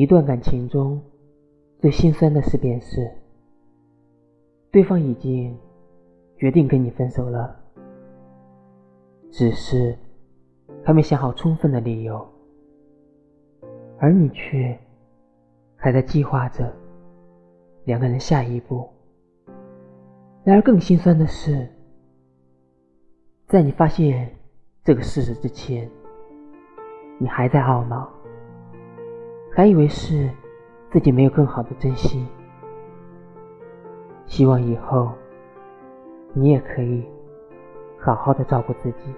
一段感情中最心酸的事，便是对方已经决定跟你分手了，只是还没想好充分的理由，而你却还在计划着两个人下一步。然而，更心酸的是，在你发现这个事实之前，你还在懊恼。还以为是自己没有更好的珍惜，希望以后你也可以好好的照顾自己。